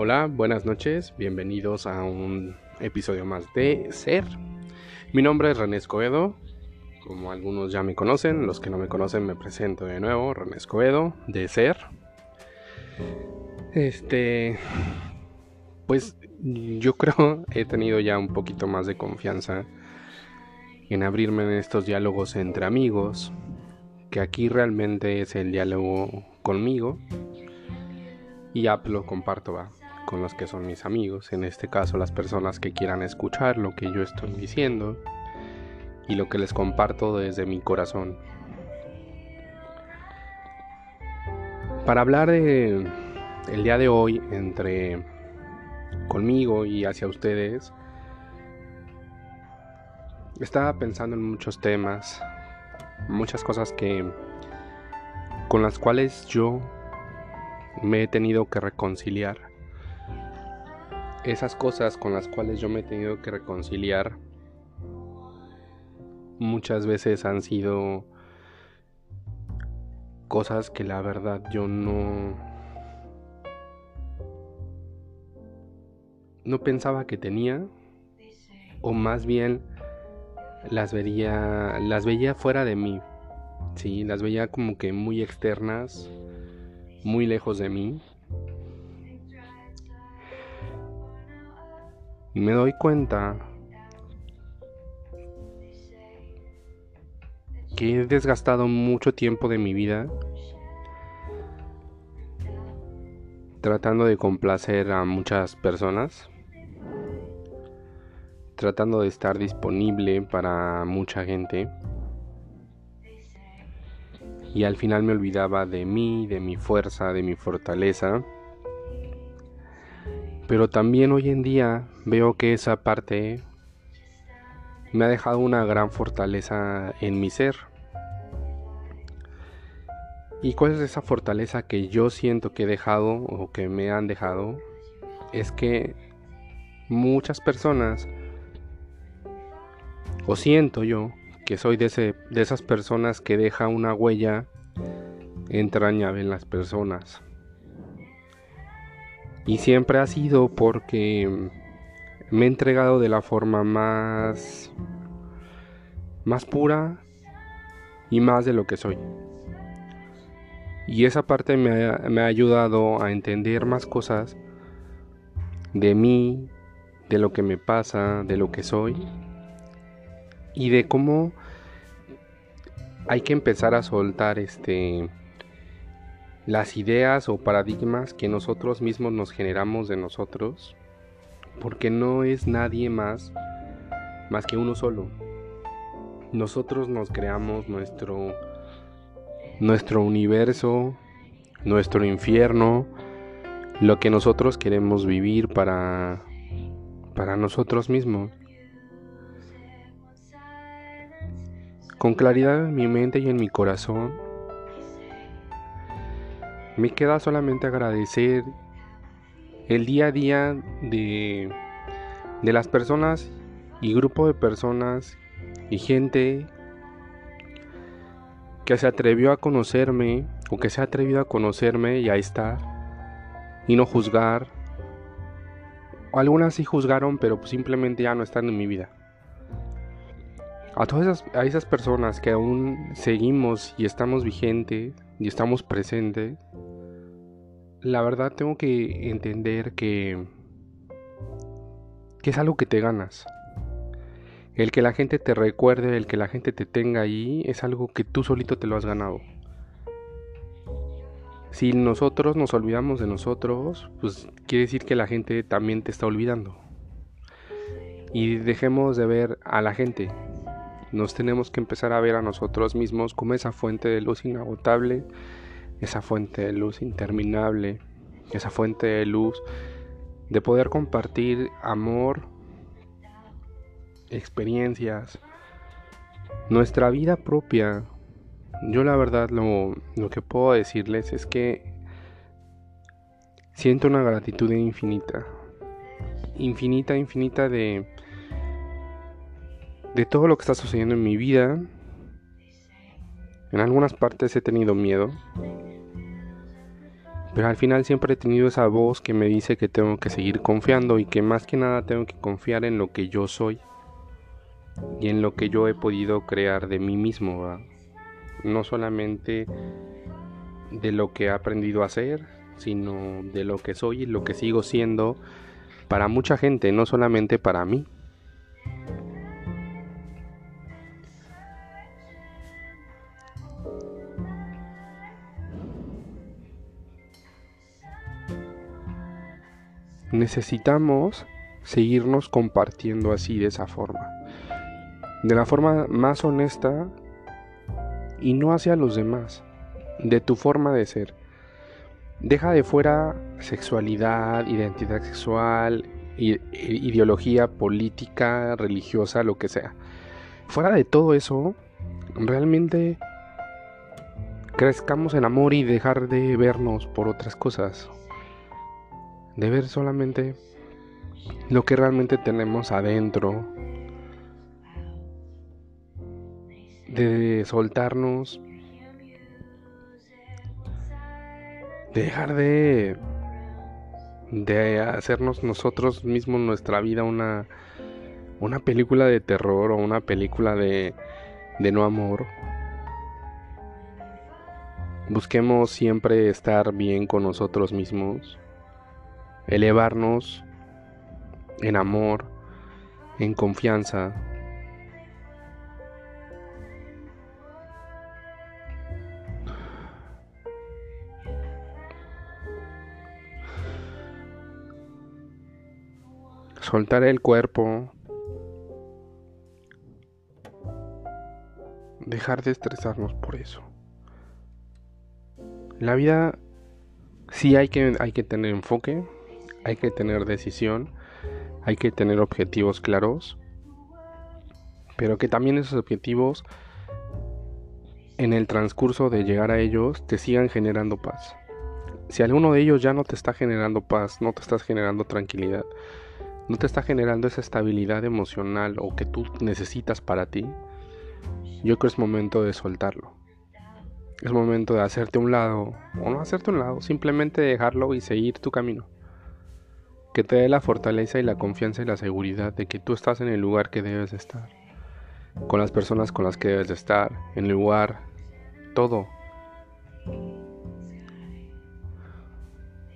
Hola, buenas noches, bienvenidos a un episodio más de Ser. Mi nombre es René Escobedo, como algunos ya me conocen, los que no me conocen me presento de nuevo, René Escobedo, de Ser. Este, pues yo creo he tenido ya un poquito más de confianza en abrirme en estos diálogos entre amigos, que aquí realmente es el diálogo conmigo y ya lo comparto va con los que son mis amigos, en este caso las personas que quieran escuchar lo que yo estoy diciendo y lo que les comparto desde mi corazón. Para hablar de el día de hoy entre conmigo y hacia ustedes, estaba pensando en muchos temas, muchas cosas que con las cuales yo me he tenido que reconciliar. Esas cosas con las cuales yo me he tenido que reconciliar muchas veces han sido cosas que la verdad yo no no pensaba que tenía o más bien las veía las veía fuera de mí. Sí, las veía como que muy externas, muy lejos de mí. Y me doy cuenta que he desgastado mucho tiempo de mi vida tratando de complacer a muchas personas, tratando de estar disponible para mucha gente y al final me olvidaba de mí, de mi fuerza, de mi fortaleza. Pero también hoy en día veo que esa parte me ha dejado una gran fortaleza en mi ser. ¿Y cuál es esa fortaleza que yo siento que he dejado o que me han dejado? Es que muchas personas, o siento yo, que soy de, ese, de esas personas que deja una huella entrañable en las personas. Y siempre ha sido porque me he entregado de la forma más más pura y más de lo que soy. Y esa parte me ha, me ha ayudado a entender más cosas de mí, de lo que me pasa, de lo que soy y de cómo hay que empezar a soltar este las ideas o paradigmas que nosotros mismos nos generamos de nosotros, porque no es nadie más más que uno solo. Nosotros nos creamos nuestro nuestro universo, nuestro infierno, lo que nosotros queremos vivir para para nosotros mismos. Con claridad en mi mente y en mi corazón, me queda solamente agradecer el día a día de, de las personas y grupo de personas y gente que se atrevió a conocerme o que se ha atrevido a conocerme y a estar y no juzgar. Algunas sí juzgaron, pero simplemente ya no están en mi vida a todas esas, a esas personas que aún seguimos y estamos vigentes y estamos presentes, la verdad tengo que entender que, que es algo que te ganas. El que la gente te recuerde, el que la gente te tenga ahí, es algo que tú solito te lo has ganado. Si nosotros nos olvidamos de nosotros, pues quiere decir que la gente también te está olvidando. Y dejemos de ver a la gente, nos tenemos que empezar a ver a nosotros mismos como esa fuente de luz inagotable, esa fuente de luz interminable, esa fuente de luz de poder compartir amor, experiencias, nuestra vida propia. Yo la verdad lo, lo que puedo decirles es que siento una gratitud infinita, infinita, infinita de de todo lo que está sucediendo en mi vida. En algunas partes he tenido miedo. Pero al final siempre he tenido esa voz que me dice que tengo que seguir confiando y que más que nada tengo que confiar en lo que yo soy y en lo que yo he podido crear de mí mismo. No solamente de lo que he aprendido a hacer, sino de lo que soy y lo que sigo siendo para mucha gente, no solamente para mí. Necesitamos seguirnos compartiendo así de esa forma. De la forma más honesta y no hacia los demás. De tu forma de ser. Deja de fuera sexualidad, identidad sexual, ideología política, religiosa, lo que sea. Fuera de todo eso, realmente crezcamos en amor y dejar de vernos por otras cosas de ver solamente lo que realmente tenemos adentro, de soltarnos, de dejar de de hacernos nosotros mismos nuestra vida una una película de terror o una película de de no amor. Busquemos siempre estar bien con nosotros mismos elevarnos en amor, en confianza. Soltar el cuerpo. Dejar de estresarnos por eso. La vida sí hay que, hay que tener enfoque, hay que tener decisión, hay que tener objetivos claros, pero que también esos objetivos en el transcurso de llegar a ellos te sigan generando paz. Si alguno de ellos ya no te está generando paz, no te estás generando tranquilidad, no te está generando esa estabilidad emocional o que tú necesitas para ti, yo creo que es momento de soltarlo. Es momento de hacerte un lado o no hacerte un lado, simplemente dejarlo y seguir tu camino que te dé la fortaleza y la confianza y la seguridad de que tú estás en el lugar que debes de estar, con las personas con las que debes de estar, en el lugar, todo.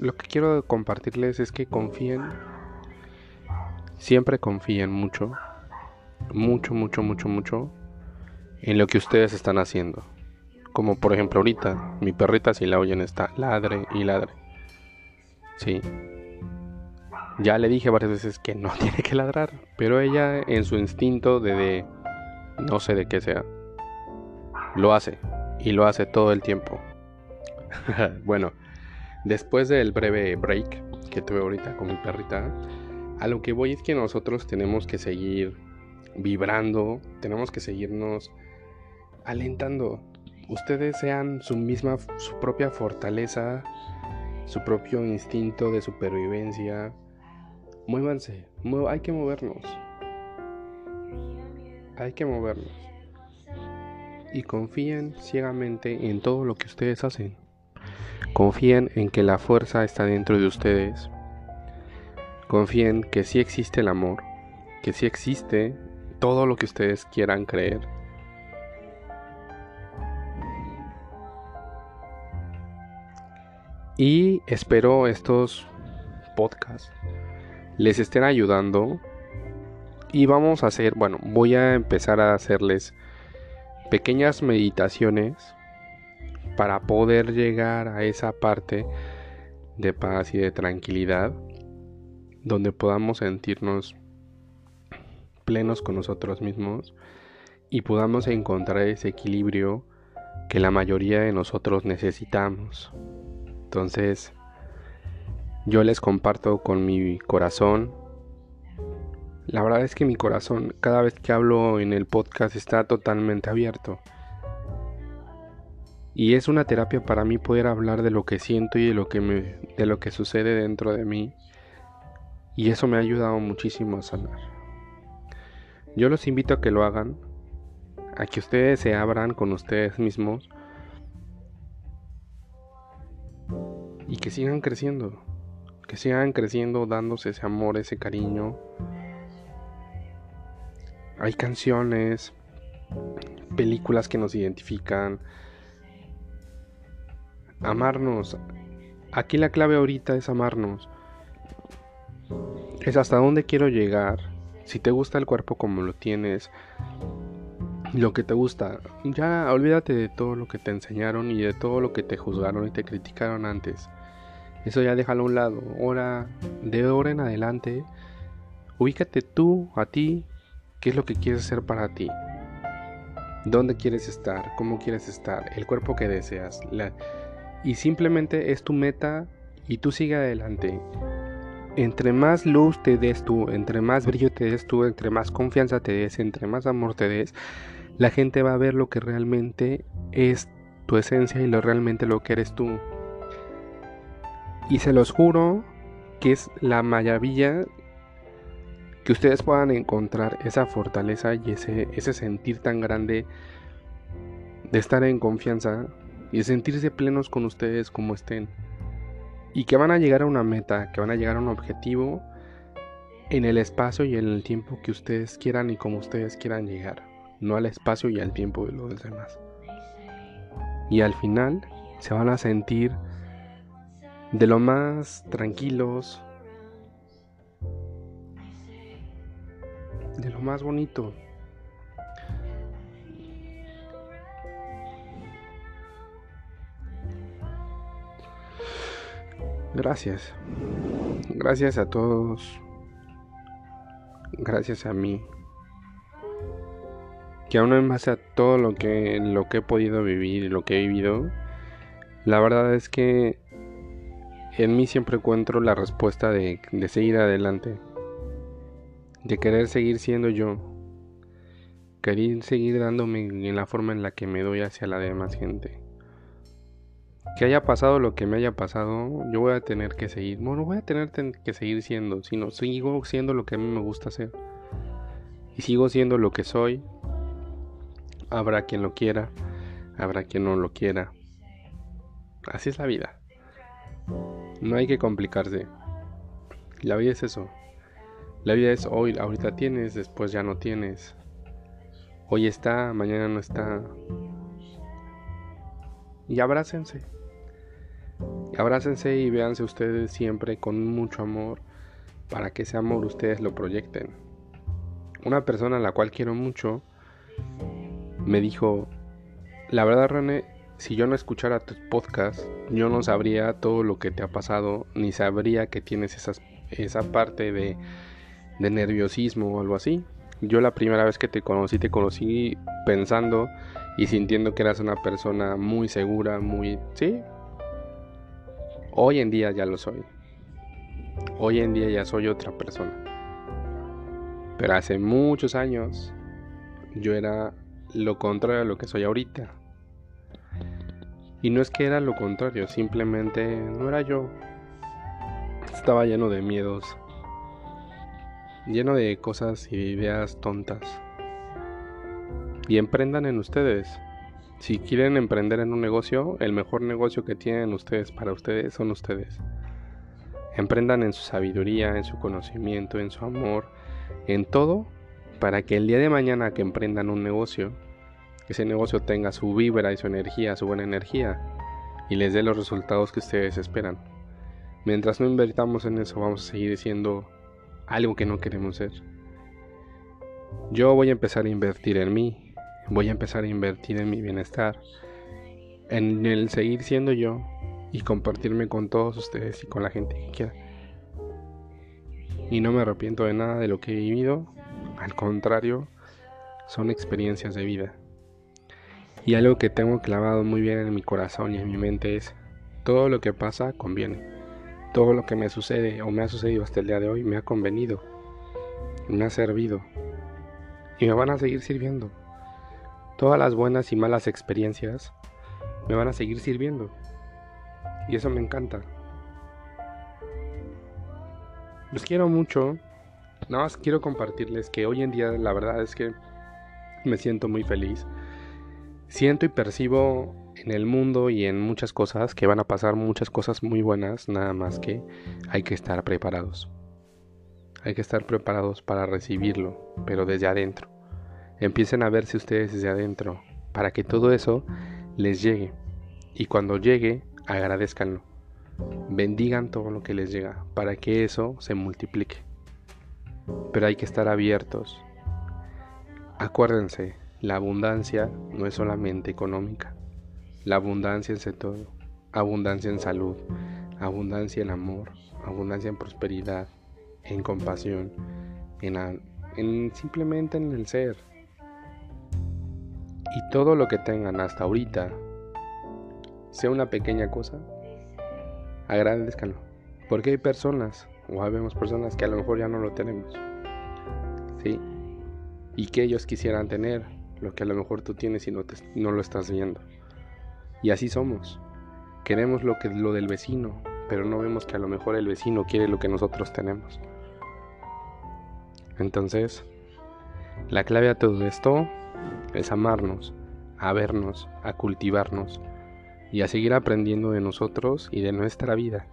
Lo que quiero compartirles es que confíen, siempre confíen mucho, mucho, mucho, mucho, mucho en lo que ustedes están haciendo. Como por ejemplo ahorita, mi perrita si la oyen está ladre y ladre. Sí, ya le dije varias veces que no tiene que ladrar, pero ella en su instinto de, no sé de qué sea, lo hace y lo hace todo el tiempo. bueno, después del breve break que tuve ahorita con mi perrita, a lo que voy es que nosotros tenemos que seguir vibrando, tenemos que seguirnos alentando. Ustedes sean su misma, su propia fortaleza, su propio instinto de supervivencia, Muévanse, hay que movernos. Hay que movernos. Y confíen ciegamente en todo lo que ustedes hacen. Confíen en que la fuerza está dentro de ustedes. Confíen que sí existe el amor, que sí existe todo lo que ustedes quieran creer. Y espero estos podcasts les estén ayudando. Y vamos a hacer, bueno, voy a empezar a hacerles pequeñas meditaciones para poder llegar a esa parte de paz y de tranquilidad donde podamos sentirnos plenos con nosotros mismos y podamos encontrar ese equilibrio que la mayoría de nosotros necesitamos. Entonces, yo les comparto con mi corazón. La verdad es que mi corazón cada vez que hablo en el podcast está totalmente abierto. Y es una terapia para mí poder hablar de lo que siento y de lo que me de lo que sucede dentro de mí. Y eso me ha ayudado muchísimo a sanar. Yo los invito a que lo hagan, a que ustedes se abran con ustedes mismos y que sigan creciendo, que sigan creciendo dándose ese amor, ese cariño. Hay canciones, películas que nos identifican. Amarnos. Aquí la clave ahorita es amarnos. Es hasta dónde quiero llegar. Si te gusta el cuerpo como lo tienes, lo que te gusta, ya olvídate de todo lo que te enseñaron y de todo lo que te juzgaron y te criticaron antes. Eso ya déjalo a un lado. Ahora, de ahora en adelante, ubícate tú, a ti, qué es lo que quieres hacer para ti. ¿Dónde quieres estar? ¿Cómo quieres estar? El cuerpo que deseas. Y simplemente es tu meta y tú sigue adelante. Entre más luz te des tú, entre más brillo te des tú, entre más confianza te des, entre más amor te des, la gente va a ver lo que realmente es tu esencia y lo realmente lo que eres tú. Y se los juro que es la maravilla que ustedes puedan encontrar esa fortaleza y ese, ese sentir tan grande de estar en confianza y de sentirse plenos con ustedes como estén. Y que van a llegar a una meta, que van a llegar a un objetivo en el espacio y en el tiempo que ustedes quieran y como ustedes quieran llegar, no al espacio y al tiempo de los demás. Y al final se van a sentir de lo más tranquilos, de lo más bonito. Gracias. Gracias a todos. Gracias a mí. Que aún en base a todo lo que, lo que he podido vivir y lo que he vivido, la verdad es que en mí siempre encuentro la respuesta de, seguir adelante, de querer seguir siendo yo, querer seguir dándome en la forma en la que me doy hacia la demás gente. Que haya pasado lo que me haya pasado, yo voy a tener que seguir, bueno, voy a tener que seguir siendo, sino sigo siendo lo que a mí me gusta hacer. Y sigo siendo lo que soy. Habrá quien lo quiera, habrá quien no lo quiera. Así es la vida. No hay que complicarse. La vida es eso. La vida es hoy, ahorita tienes, después ya no tienes. Hoy está, mañana no está. Y abrácense. Abrácense y véanse ustedes siempre con mucho amor para que ese amor ustedes lo proyecten. Una persona a la cual quiero mucho me dijo, la verdad René, si yo no escuchara tus podcasts, yo no sabría todo lo que te ha pasado, ni sabría que tienes esa parte de, de nerviosismo o algo así. Yo la primera vez que te conocí, te conocí pensando y sintiendo que eras una persona muy segura, muy... Sí. Hoy en día ya lo soy. Hoy en día ya soy otra persona. Pero hace muchos años yo era lo contrario a lo que soy ahorita. Y no es que era lo contrario, simplemente no era yo. Estaba lleno de miedos, lleno de cosas y ideas tontas. Y emprendan en ustedes. Si quieren emprender en un negocio, el mejor negocio que tienen ustedes para ustedes son ustedes. Emprendan en su sabiduría, en su conocimiento, en su amor, en todo, para que el día de mañana que emprendan un negocio, ese negocio tenga su vibra y su energía, su buena energía, y les dé los resultados que ustedes esperan. Mientras no invertamos en eso, vamos a seguir siendo algo que no queremos ser. Yo voy a empezar a invertir en mí, voy a empezar a invertir en mi bienestar, en el seguir siendo yo y compartirme con todos ustedes y con la gente que quiera. Y no me arrepiento de nada de lo que he vivido, al contrario, son experiencias de vida. Y algo que tengo clavado muy bien en mi corazón y en mi mente es, todo lo que pasa conviene. Todo lo que me sucede o me ha sucedido hasta el día de hoy me ha convenido, me ha servido y me van a seguir sirviendo. Todas las buenas y malas experiencias me van a seguir sirviendo. Y eso me encanta. Los quiero mucho. Nada más quiero compartirles que hoy en día la verdad es que me siento muy feliz siento y percibo en el mundo y en muchas cosas, que van a pasar muchas cosas muy buenas, nada más que hay que estar preparados. Hay que estar preparados para recibirlo, pero desde adentro. Empiecen a verse ustedes desde adentro, para que todo eso les llegue. Y cuando llegue, agradezcanlo. Bendigan todo lo que les llega, para que eso se multiplique. Pero hay que estar abiertos. Acuérdense, la abundancia no es solamente económica la abundancia en todo, abundancia en salud, abundancia en amor, abundancia en prosperidad, en compasión, en, en simplemente en el ser. Y todo lo que tengan hasta ahorita, sea una pequeña cosa, agradezcanlo. Porque hay personas, o habemos personas que a lo mejor ya no lo tenemos. ¿Sí? Y que ellos quisieran tener lo que a lo mejor tú tienes y no, no lo estás viendo. Y así somos. Queremos lo que lo del vecino, pero no vemos que a lo mejor el vecino quiere lo que nosotros tenemos. Entonces, la clave a todo esto es amarnos, a vernos, a cultivarnos y a seguir aprendiendo de nosotros y de nuestra vida.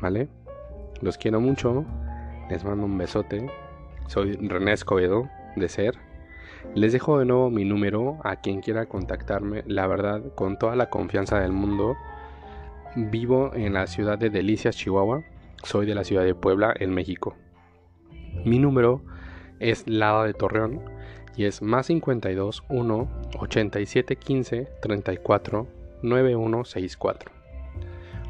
¿Vale? Los quiero mucho, les mando un besote. Soy René Escobedo de Ser les dejo de nuevo mi número a quien quiera contactarme, la verdad, con toda la confianza del mundo. Vivo en la ciudad de Delicias, Chihuahua. Soy de la ciudad de Puebla, en México. Mi número es Lada de Torreón y es más 52 1 87 15 34 9164.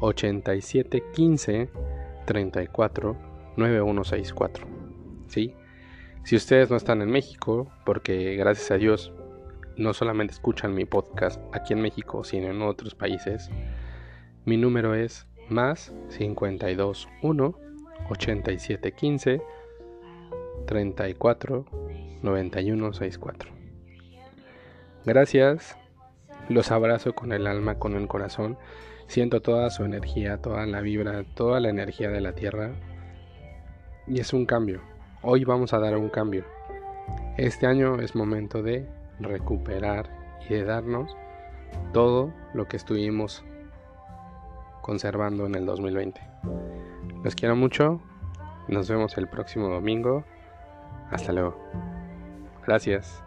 87 15 34 9164. ¿Sí? Si ustedes no están en México, porque gracias a Dios no solamente escuchan mi podcast aquí en México, sino en otros países, mi número es más 521 8715 34 91 64. Gracias, los abrazo con el alma, con el corazón. Siento toda su energía, toda la vibra, toda la energía de la tierra. Y es un cambio Hoy vamos a dar un cambio. Este año es momento de recuperar y de darnos todo lo que estuvimos conservando en el 2020. Los quiero mucho. Nos vemos el próximo domingo. Hasta luego. Gracias.